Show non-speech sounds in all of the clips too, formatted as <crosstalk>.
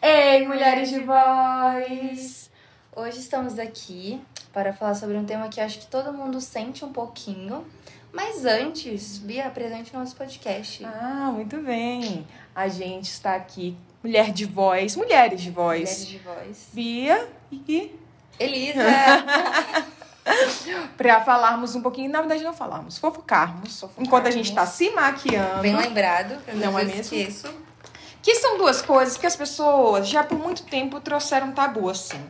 Ei, mulheres de voz! Hoje estamos aqui para falar sobre um tema que acho que todo mundo sente um pouquinho. Mas antes, Bia, apresente nosso podcast. Ah, muito bem. A gente está aqui, mulher de voz, mulheres de voz. Mulheres de voz. Bia e Elisa! <laughs> <laughs> para falarmos um pouquinho, na verdade não falarmos, fofocarmos, enquanto a gente está se maquiando. Bem lembrado, eu Não é mesmo? esqueço. Que são duas coisas que as pessoas já por muito tempo trouxeram tabu assim.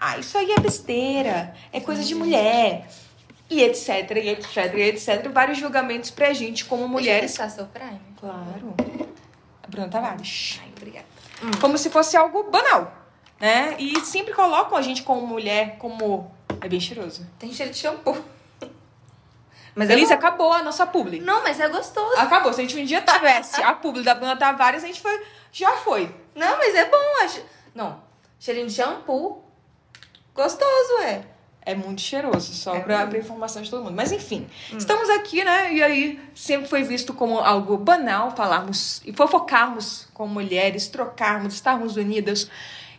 Ah, isso aí é besteira, é coisa de mulher. E etc, e etc, e etc. Vários julgamentos pra gente como mulheres. Deixa eu seu Prime. Claro. A Bruna Tavares. Ai, obrigada. Como se fosse algo banal, né? E sempre colocam a gente como mulher, como... É bem cheiroso. Tem cheiro de shampoo. <laughs> Mas é Elisa, bom. acabou a nossa publi. Não, mas é gostoso. Acabou. Se a gente um dia tivesse a publi da Bruna Tavares, a gente foi... Já foi. Não, mas é bom. Acho... Não, cheirinho de shampoo. Gostoso, é. É muito cheiroso, só É pra, pra informação de todo mundo. Mas enfim, estamos aqui, né? E aí sempre foi visto como algo banal falarmos e fofocarmos com mulheres, trocarmos, estarmos unidas.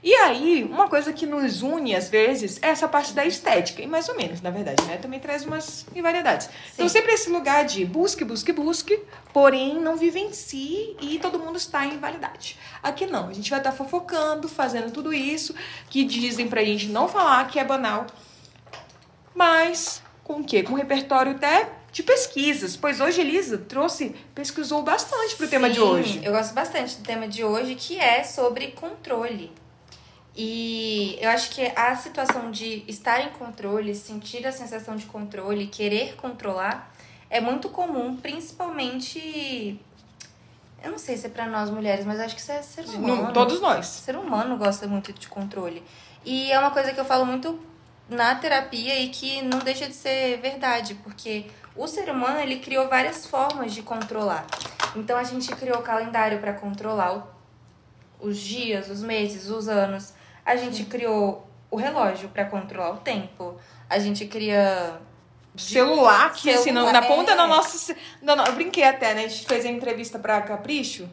E aí, uma coisa que nos une às vezes é essa parte da estética, e mais ou menos, na verdade, né? Também traz umas invariedades. Então, sempre esse lugar de busque, busque, busque, porém não vivencie e todo mundo está em validade. Aqui não, a gente vai estar fofocando, fazendo tudo isso que dizem pra gente não falar que é banal, mas com o quê? Com um repertório até de pesquisas, pois hoje Elisa trouxe, pesquisou bastante pro tema de Sim, hoje. Eu gosto bastante do tema de hoje, que é sobre controle. E eu acho que a situação de estar em controle, sentir a sensação de controle, querer controlar, é muito comum, principalmente. Eu não sei se é pra nós mulheres, mas acho que isso é ser humano. No- todos nós. Ser humano gosta muito de controle. E é uma coisa que eu falo muito na terapia e que não deixa de ser verdade, porque o ser humano ele criou várias formas de controlar. Então a gente criou o calendário para controlar os dias, os meses, os anos. A gente criou o relógio para controlar o tempo. A gente cria Celular, que assim, na, na ponta é. da nossa. da no- eu brinquei até, né? A gente fez a entrevista pra Capricho.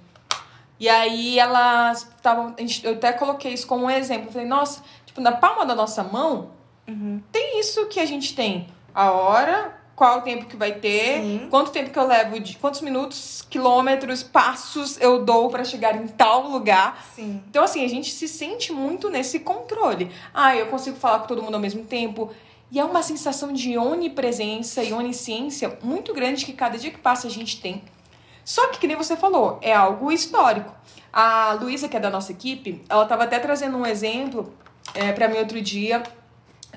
E aí elas estavam. Eu até coloquei isso como um exemplo. Eu falei, nossa, tipo, na palma da nossa mão Uhum. tem isso que a gente tem. A hora, qual o tempo que vai ter, Sim. quanto tempo que eu levo, de quantos minutos, quilômetros, passos eu dou pra chegar em tal lugar. Sim. Então, assim, a gente se sente muito nesse controle. Ah, eu consigo falar com todo mundo ao mesmo tempo. E é uma sensação de onipresença e onisciência muito grande que cada dia que passa a gente tem. Só que, que nem você falou, é algo histórico. A Luísa, que é da nossa equipe, ela estava até trazendo um exemplo é, para mim outro dia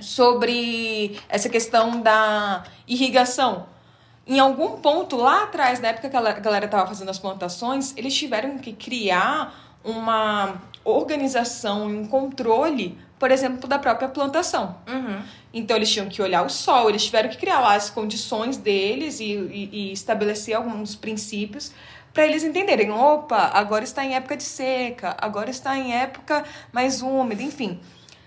sobre essa questão da irrigação. Em algum ponto lá atrás, na época que a galera estava fazendo as plantações, eles tiveram que criar uma organização e um controle, por exemplo, da própria plantação. Uhum. Então eles tinham que olhar o sol, eles tiveram que criar lá as condições deles e, e- e estabelecer alguns princípios para eles entenderem, opa, agora está em época de seca, agora está em época mais úmida, enfim.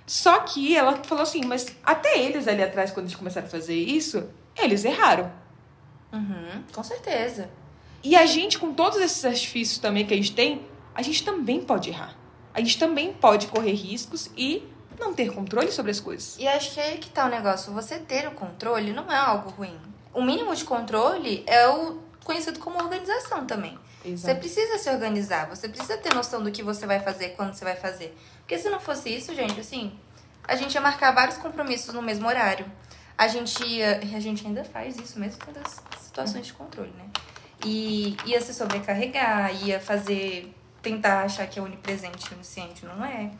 Só que ela falou assim, mas até eles ali atrás, quando eles começaram a fazer isso, eles erraram. Uhum. Com certeza. E a gente, com todos esses artifícios também que a gente tem, a gente também pode errar. A gente também pode correr riscos e não ter controle sobre as coisas. E acho que é aí que tá o negócio. Você ter o controle não é algo ruim. O mínimo de controle é o conhecido como organização também. Você precisa se organizar, você precisa ter noção do que você vai fazer, quando você vai fazer. Porque se não fosse isso, gente, assim, a gente ia marcar vários compromissos no mesmo horário. A gente ia. A gente ainda faz isso mesmo com as situações de controle, né? E ia se sobrecarregar, ia fazer. tentar achar que é onipresente e onisciente, não é.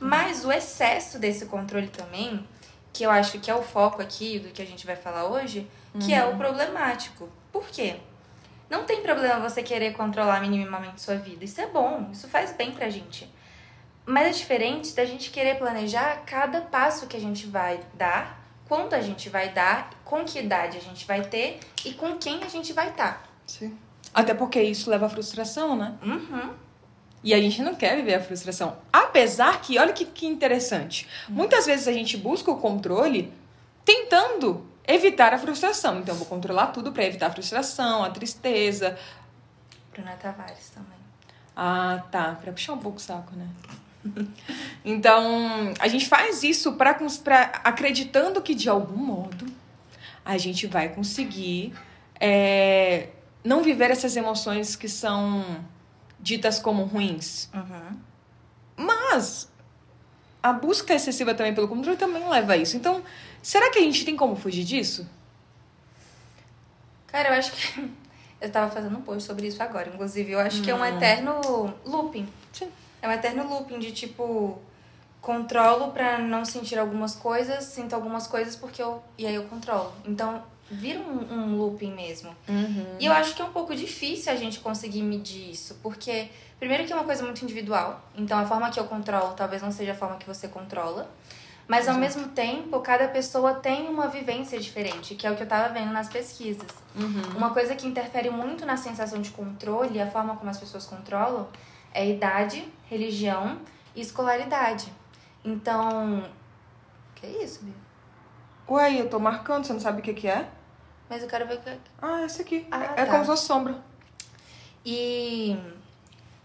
Mas o excesso desse controle também, que eu acho que é o foco aqui do que a gente vai falar hoje, que é o problemático. Por quê? Não tem problema você querer controlar minimamente sua vida. Isso é bom, isso faz bem pra gente. Mas é diferente da gente querer planejar cada passo que a gente vai dar, quando a gente vai dar, com que idade a gente vai ter e com quem a gente vai estar. Sim. Até porque isso leva à frustração, né? Uhum. E a gente não quer viver a frustração. Apesar que, olha que, que interessante. Muitas vezes a gente busca o controle tentando evitar a frustração. Então, eu vou controlar tudo para evitar a frustração, a tristeza. Bruna Tavares também. Ah, tá. Pra puxar um pouco o saco, né? <laughs> então, a gente faz isso para acreditando que de algum modo a gente vai conseguir é, não viver essas emoções que são ditas como ruins. Uhum. Mas a busca excessiva também pelo controle também leva a isso. Então, será que a gente tem como fugir disso? Cara, eu acho que. <laughs> Eu tava fazendo um post sobre isso agora. Inclusive, eu acho que é um Hum. eterno looping. Sim. É um eterno looping de tipo. Controlo pra não sentir algumas coisas, sinto algumas coisas porque eu. E aí eu controlo. Então, vira um, um looping mesmo. E eu acho que é um pouco difícil a gente conseguir medir isso, porque primeiro que é uma coisa muito individual, então a forma que eu controlo talvez não seja a forma que você controla, mas ao mesmo tempo cada pessoa tem uma vivência diferente, que é o que eu tava vendo nas pesquisas. Uma coisa que interfere muito na sensação de controle e a forma como as pessoas controlam é idade, religião e escolaridade. Então, que é isso, Bia? Ué, eu tô marcando, você não sabe o que, que é? Mas eu quero ver o que Ah, esse aqui. Ah, é tá. como se fosse sombra. E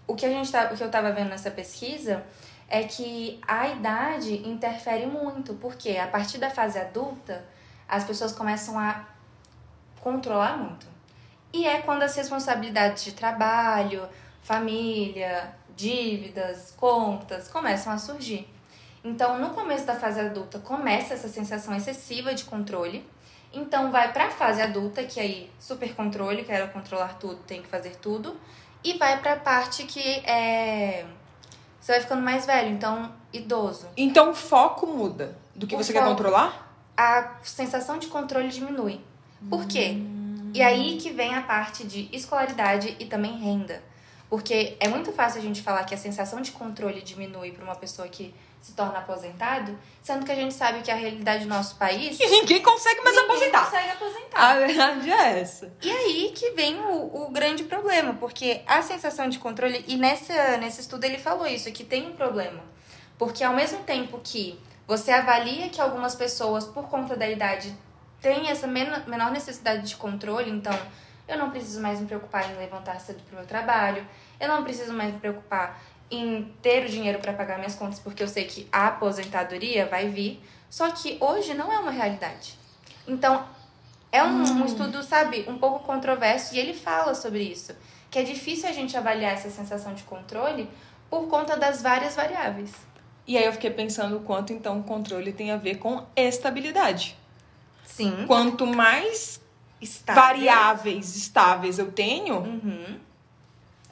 o que a gente tá, o que eu tava vendo nessa pesquisa é que a idade interfere muito, porque a partir da fase adulta, as pessoas começam a controlar muito. E é quando as responsabilidades de trabalho, família, dívidas, contas começam a surgir. Então, no começo da fase adulta, começa essa sensação excessiva de controle. Então, vai para a fase adulta, que aí super controle, quero controlar tudo, tenho que fazer tudo. E vai para a parte que é você vai ficando mais velho, então idoso. Então o foco muda do que O você quer foco. controlar? A sensação de controle diminui. Por quê? E aí que vem a parte de escolaridade e também renda. Porque é muito fácil a gente falar que a sensação de controle diminui para uma pessoa que se torna aposentado, sendo que a gente sabe que a realidade do nosso país E ninguém consegue mais ninguém aposentar. consegue aposentar. A verdade é essa. E aí que vem o, o grande problema, porque a sensação de controle, e nessa, nesse estudo ele falou isso, que tem um problema. Porque ao mesmo tempo que você avalia que algumas pessoas, por conta da idade, têm essa men- menor necessidade de controle, então eu não preciso mais me preocupar em levantar cedo pro meu trabalho, eu não preciso mais me preocupar em ter o dinheiro para pagar minhas contas, porque eu sei que a aposentadoria vai vir. Só que hoje não é uma realidade. Então, é um, um estudo, sabe, um pouco controverso e ele fala sobre isso. Que é difícil a gente avaliar essa sensação de controle por conta das várias variáveis. E aí eu fiquei pensando o quanto então o controle tem a ver com estabilidade. Sim. Quanto mais Estável. variáveis estáveis eu tenho, Uhum.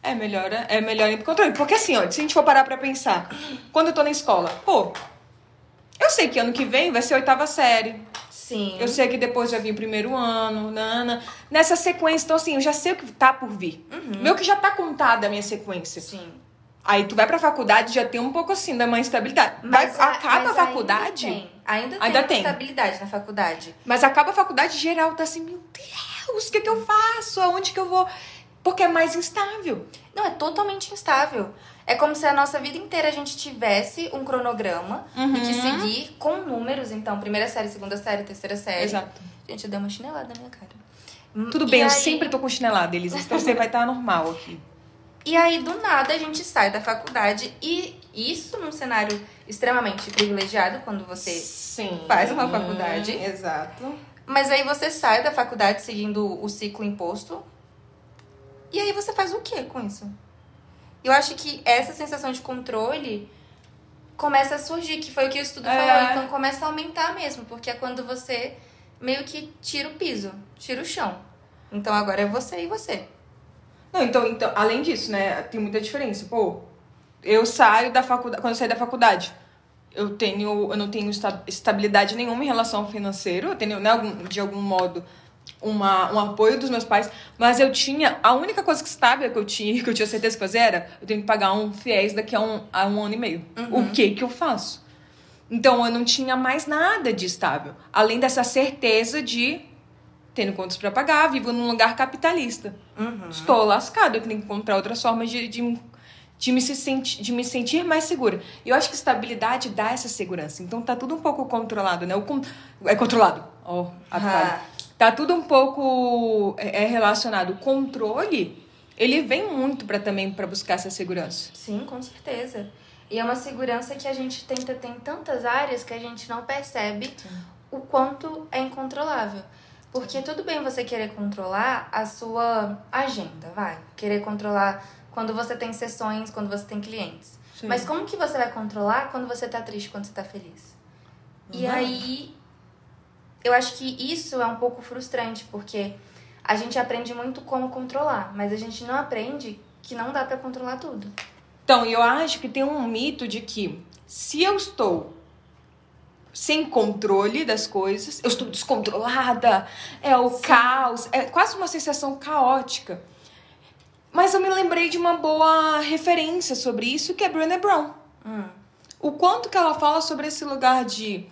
É melhor, é melhor ir pro controle. Porque assim, ó, se a gente for parar pra pensar, quando eu tô na escola, pô, eu sei que ano que vem vai ser a oitava série. Sim. Eu sei que depois já vir o primeiro ano, nana. Nessa sequência, então assim, eu já sei o que tá por vir. Meu que já tá contada a minha sequência. Sim. Aí tu vai pra faculdade já tem um pouco assim da uma instabilidade. Vai- Mas a- acaba mas a faculdade. Ainda tem, ainda tem, Ainda tem. estabilidade na faculdade. Mas acaba a faculdade geral, tá assim, meu Deus, o que, que eu faço? Aonde que eu vou? Porque é mais instável. Não, é totalmente instável. É como se a nossa vida inteira a gente tivesse um cronograma Uhum. e que seguir com números. Então, primeira série, segunda série, terceira série. Exato. Gente, eu dei uma chinelada na minha cara. Tudo E bem, eu aí- sempre tô com chinelada, Elisa. Então você vai estar normal aqui. E aí, do nada, a gente sai da faculdade e isso num cenário extremamente privilegiado, quando você... Sim. faz uma faculdade. Exato. Mas aí você sai da faculdade seguindo o ciclo imposto. E aí você faz o que com isso? Eu acho que essa sensação de controle começa a surgir, que foi o que o estudo É. falou. Então começa a aumentar mesmo, porque é quando você meio que tira o piso, tira o chão. Então agora é você e você. Não, então, então, além disso, né, tem muita diferença. Pô, eu saio da faculdade, quando eu saio da faculdade, eu tenho, eu não tenho esta- estabilidade nenhuma em relação ao financeiro, eu tenho, né, de algum modo, uma, um apoio dos meus pais, mas eu tinha, a única coisa que estável que eu tinha, que eu tinha certeza que fazer era, eu tenho que pagar um fiéis daqui a um, a um ano e meio. O que que eu faço? Então, eu não tinha mais nada de estável, além dessa certeza de tendo contas para pagar, vivo num lugar capitalista. Estou lascado, eu tenho que encontrar outras formas de, de, de, me se sentir, de me sentir mais segura. E eu acho que estabilidade dá essa segurança. Então tá tudo um pouco controlado, né? O é controlado. Ó, a Ah. Tá tudo um pouco é é relacionado. O controle, ele vem muito para também para buscar essa segurança. Sim, com certeza. E é uma segurança que a gente tenta ter em tantas áreas que a gente não percebe o quanto é incontrolável. Porque tudo bem você querer controlar a sua agenda, vai. Querer controlar quando você tem sessões, quando você tem clientes. Sim. Mas como que você vai controlar quando você tá triste, quando você tá feliz? E Uhum. aí, eu acho que isso é um pouco frustrante, porque a gente aprende muito como controlar, mas a gente não aprende que não dá pra controlar tudo. Então, eu acho que tem um mito de que se eu estou sem controle das coisas, eu estou descontrolada, é o caos, é quase uma sensação caótica. Mas eu me lembrei de uma boa referência sobre isso, que é Brené Brown. Hum. O quanto que ela fala sobre esse lugar de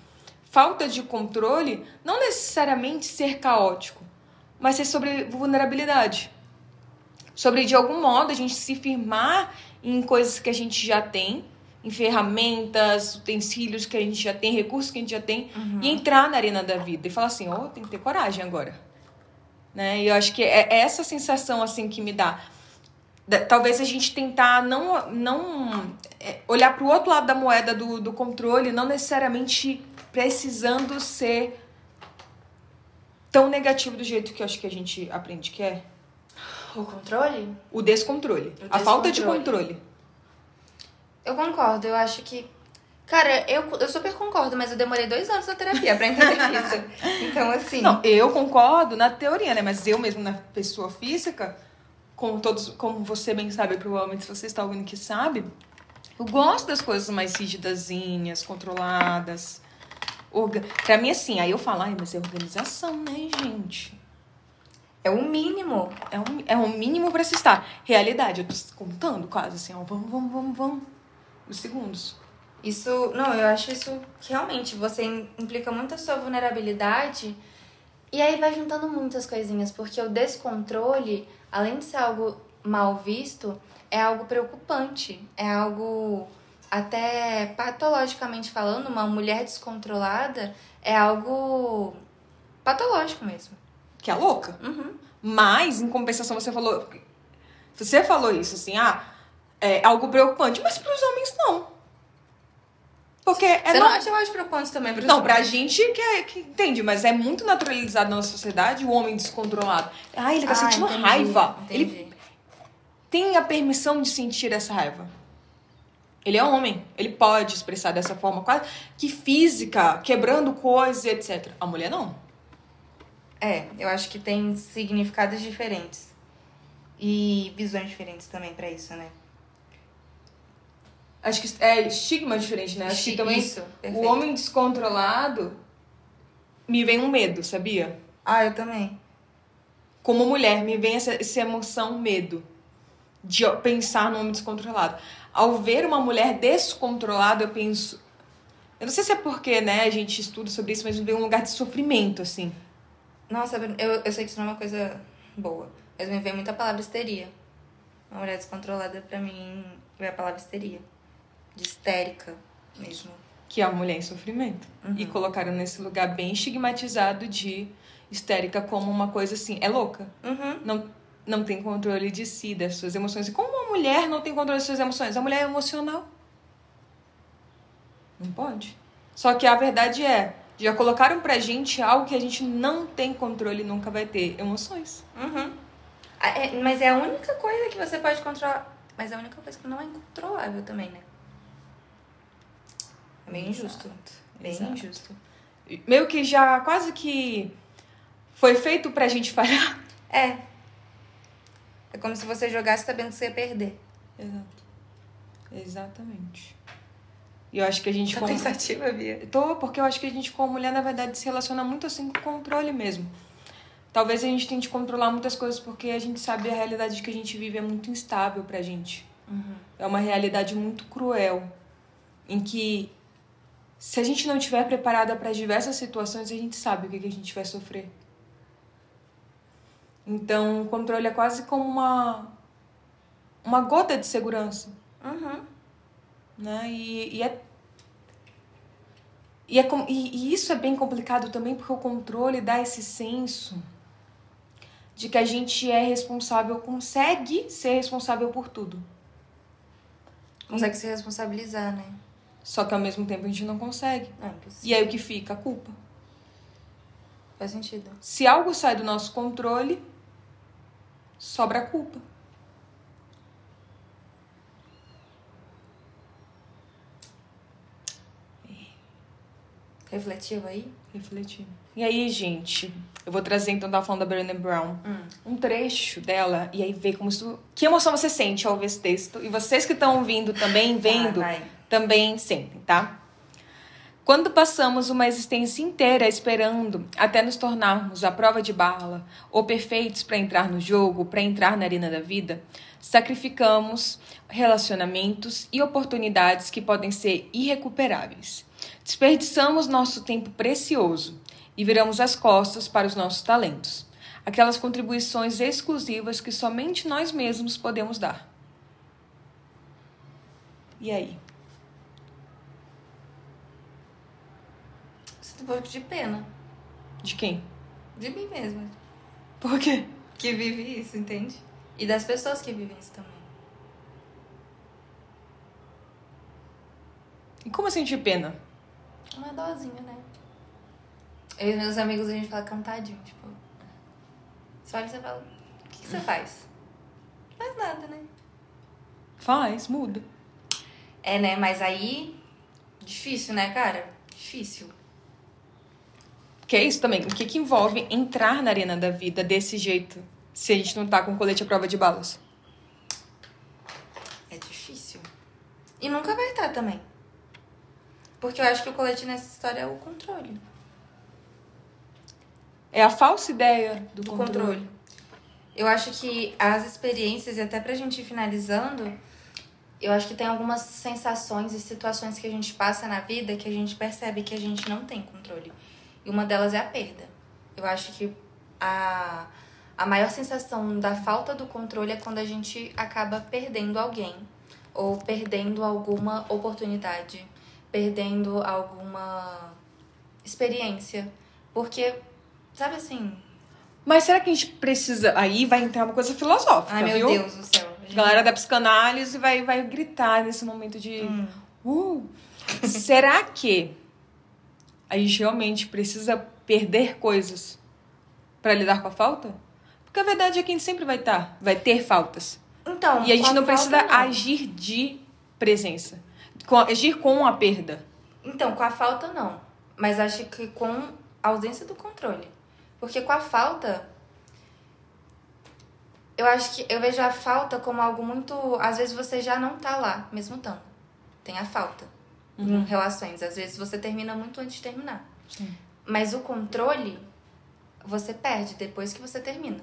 falta de controle, não necessariamente ser caótico, mas ser sobre vulnerabilidade. Sobre, de algum modo, a gente se firmar em coisas que a gente já tem, em ferramentas, utensílios que a gente já tem, recursos que a gente já tem, e entrar na arena da vida e falar assim, oh, tem que ter coragem agora. Né? E eu acho que é essa sensação assim que me dá. Talvez a gente tentar não, não é, olhar para o outro lado da moeda do, do controle, não necessariamente precisando ser tão negativo do jeito que eu acho que a gente aprende que é. O controle? O descontrole. O A falta de descontrole. controle. Eu concordo, eu acho que. Cara, eu, eu super concordo, mas eu demorei dois anos na terapia pra entender <laughs> isso. Então, assim. Não, eu concordo na teoria, né? Mas eu mesmo, na pessoa física, como todos, como você bem sabe, provavelmente se você está ouvindo que sabe, eu gosto das coisas mais rigidazinhas, controladas. Orga... Pra mim, assim, aí eu falo, ai, mas é organização, né, gente? É o mínimo. É um, é um mínimo pra se estar. Realidade, eu tô contando quase assim, ó, vamos, vamos, vamos, vamos. Os segundos. Isso. Não, eu acho isso realmente você im- implica muito a sua vulnerabilidade. E aí vai juntando muitas coisinhas, porque o descontrole, além de ser algo mal visto, é algo preocupante. É algo. Até patologicamente falando, uma mulher descontrolada é algo patológico mesmo. Que é louca. Uhum. Mas, em compensação, você falou. Você falou isso, assim, ah, é algo preocupante, mas pros homens não. Porque é Você não no- acha mais preocupante também pros Não, pra homens? gente que, é, que entende, mas é muito naturalizado na nossa sociedade o homem descontrolado. Ah, ele tá Ah, sentindo entendi, raiva. Ele Entendi. tem a permissão de sentir essa raiva. Ele é homem, ele pode expressar dessa forma quase que física, quebrando coisas etc. A mulher não. É, eu acho que tem significados diferentes. E visões diferentes também pra isso, né? Acho que é estigma diferente, né? Acho que também isso, o perfeito. homem descontrolado me vem um medo, sabia? Ah, eu também. Como mulher, me vem essa, essa emoção, medo de pensar no homem descontrolado. Ao ver uma mulher descontrolada, eu penso. Eu não sei se é porque, né, a gente estuda sobre isso, mas me vem um lugar de sofrimento, assim. Nossa, eu, eu sei que isso não é uma coisa boa, mas me vem muita palavra histeria. Uma mulher descontrolada, pra mim, é a palavra histeria. De histérica mesmo. Que é a mulher em sofrimento. Uhum. E colocaram nesse lugar bem estigmatizado de histérica como uma coisa assim. É louca. Uhum. não, não tem controle de si, das suas emoções. E como uma mulher não tem controle das suas emoções? A mulher é emocional. Não pode. Só que a verdade é, já colocaram pra gente algo que a gente não tem controle e nunca vai ter. Emoções. Uhum. Ah, é- mas é a única coisa que você pode controlar. Mas é a única coisa que não é incontrolável também, né? Bem injusto. Bem Exato. injusto. Meio que já quase que foi feito pra gente <laughs> falhar. É. É como se você jogasse sabendo que você ia perder. Exato. Exatamente. E eu acho que a gente... Tá como- pensativa, Bia? Tô, porque eu acho que a gente, como mulher, na verdade, se relaciona muito assim com controle mesmo. Talvez a gente tente controlar muitas coisas porque a gente sabe a realidade que a gente vive é muito instável pra gente. É uma realidade muito cruel. Em que, se a gente não estiver preparada para diversas situações, a gente sabe o que, que a gente vai sofrer. Então, o controle é quase como uma, uma gota de segurança Uhum. né? E, e é E, é e- e isso é bem complicado também porque o controle dá esse senso de que a gente é responsável, consegue ser responsável por tudo. Consegue se responsabilizar, né? Só que ao mesmo tempo a gente não consegue. É. E aí o que fica? A culpa. Faz sentido. Se algo sai do nosso controle, sobra a culpa. Refletiu aí? Refletindo. E aí, gente, eu vou trazer então, tava falando da Brené Brown, um trecho dela, e aí ver como isso. Que emoção você sente ao ver esse texto. E vocês que estão ouvindo também, vendo, vai. Também sentem, tá? Quando passamos uma existência inteira esperando até nos tornarmos a prova de bala ou perfeitos para entrar no jogo, para entrar na arena da vida, sacrificamos relacionamentos e oportunidades que podem ser irrecuperáveis. Desperdiçamos nosso tempo precioso e viramos as costas para os nossos talentos, aquelas contribuições exclusivas que somente nós mesmos podemos dar. E aí? Um pouco de pena. De quem? De mim mesma. Por quê? Que vive isso, entende? E das pessoas que vivem isso também. E como assim de pena? Uma dosinha, né? Eu e meus amigos, a gente fala cantadinho, tipo... Você olha e você fala, o que, que você faz? Não faz nada, né? Faz, muda. É, né? Mas aí... Difícil, né, cara? Difícil. Que é isso também. O que, que envolve entrar na arena da vida desse jeito se a gente não tá com colete à prova de balas? É difícil. E nunca vai estar também. Porque eu acho que o colete nessa história é o controle. É a falsa ideia do, do controle. controle. Eu acho que as experiências, e até pra gente ir finalizando, eu acho que tem algumas sensações e situações que a gente passa na vida que a gente percebe que a gente não tem controle. E uma delas é a perda. Eu acho que a, a maior sensação da falta do controle é quando a gente acaba perdendo alguém, ou perdendo alguma oportunidade, perdendo alguma experiência. Porque, sabe assim, Mas será que a gente precisa. Aí vai entrar uma coisa filosófica, Ai, meu viu? Deus do céu. A galera da psicanálise vai, vai gritar nesse momento de. Hum. Uh, será que a gente realmente precisa perder coisas pra lidar com a falta? Porque a verdade é que a gente sempre vai estar, vai ter faltas. Então, E a gente não precisa não. agir de presença. Com- agir com a perda. Então, com a falta, não. Mas acho que com a ausência do controle. Porque com a falta. Eu acho que eu vejo a falta como algo muito. Às vezes você já não tá lá, mesmo estando. Tem a falta em relações. Às vezes você termina muito antes de terminar. Sim. Mas o controle você perde depois que você termina.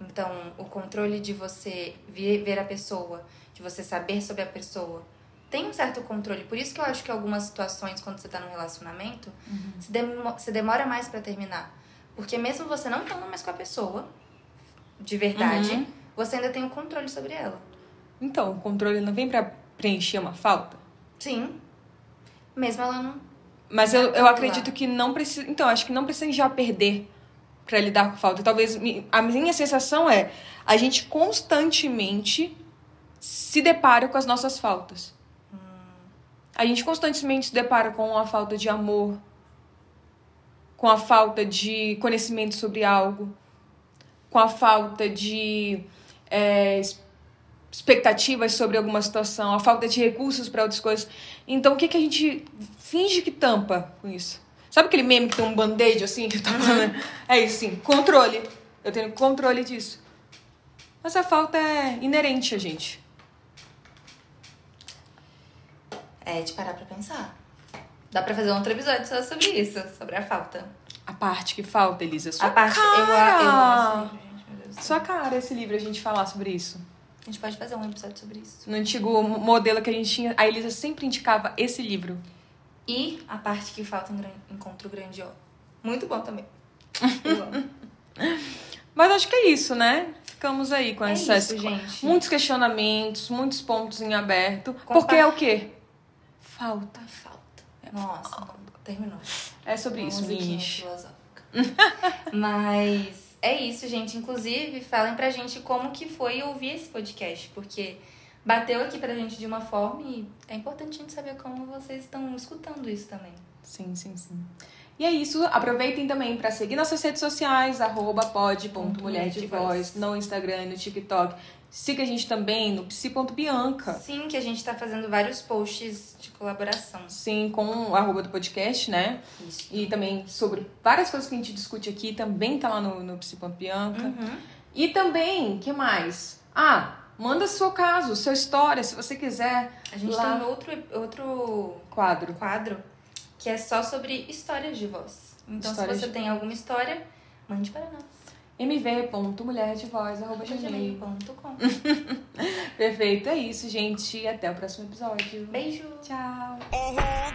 Então, o controle de você ver, a pessoa, de você saber sobre a pessoa, tem um certo controle. Por isso que eu acho que algumas situações, quando você tá num relacionamento, se, demo- se demora mais pra terminar. Porque mesmo você não estando mais com a pessoa, de verdade, Uhum. você ainda tem o controle sobre ela. Então, o controle não vem pra preencher uma falta? Sim. Mesmo ela não. Mas eu, eu acredito que não precisa. Então, acho que não precisa já perder pra lidar com falta. Talvez a minha sensação é a gente constantemente se depara com as nossas faltas. A gente constantemente se depara com a falta de amor, com a falta de conhecimento sobre algo, com a falta de é, expectativas sobre alguma situação, a falta de recursos para outras coisas. Então, o que, que a gente finge que tampa com isso? Sabe aquele meme que tem um band-aid assim? Que tá falando? É isso, sim. Controle. Eu tenho controle disso. Mas a falta é inerente a gente. É de parar pra pensar. Dá pra fazer um outro episódio só sobre isso, sobre a falta. A parte que falta, Elisa. Sua a parte. Eu, eu cara. amo esse livro, gente. Sua cara esse livro, a gente falar sobre isso. A gente pode fazer um episódio sobre isso. No antigo modelo que a gente tinha, a Elisa sempre indicava esse livro. E a parte que falta em encontro grandioso. Muito bom também. <laughs> Mas acho que é isso, né? Ficamos aí com É essas isso, gente. muitos questionamentos, muitos pontos em aberto. Compa- Porque é o quê? Falta. Falta. Nossa, terminou. É sobre isso, filosófica. <laughs> Mas é isso, gente. Inclusive, falem pra gente como que foi ouvir esse podcast, porque bateu aqui pra gente de uma forma e é importante a gente saber como vocês estão escutando isso também. Sim, sim, sim. E é isso. Aproveitem também para seguir nossas redes sociais, arroba pod.mulher de voz, no Instagram, no TikTok. Siga a gente também no psi.bianca. Sim, que a gente tá fazendo vários posts de colaboração. Sim, com o arroba do podcast, né? Isso. E também sobre várias coisas que a gente discute aqui, também tá lá no, no psi.bianca. Uhum. E também, que mais? Ah, manda seu caso, sua história, se você quiser. A gente lá. tem outro, outro Quadro. quadro que é só sobre histórias de voz. Então, Histórias se você de- tem alguma história, mande para nós. mv.mulherdevoz.gmail. gmail.com. <laughs> Perfeito, é isso, gente. E até o próximo episódio. Beijo! Tchau. Uh-huh,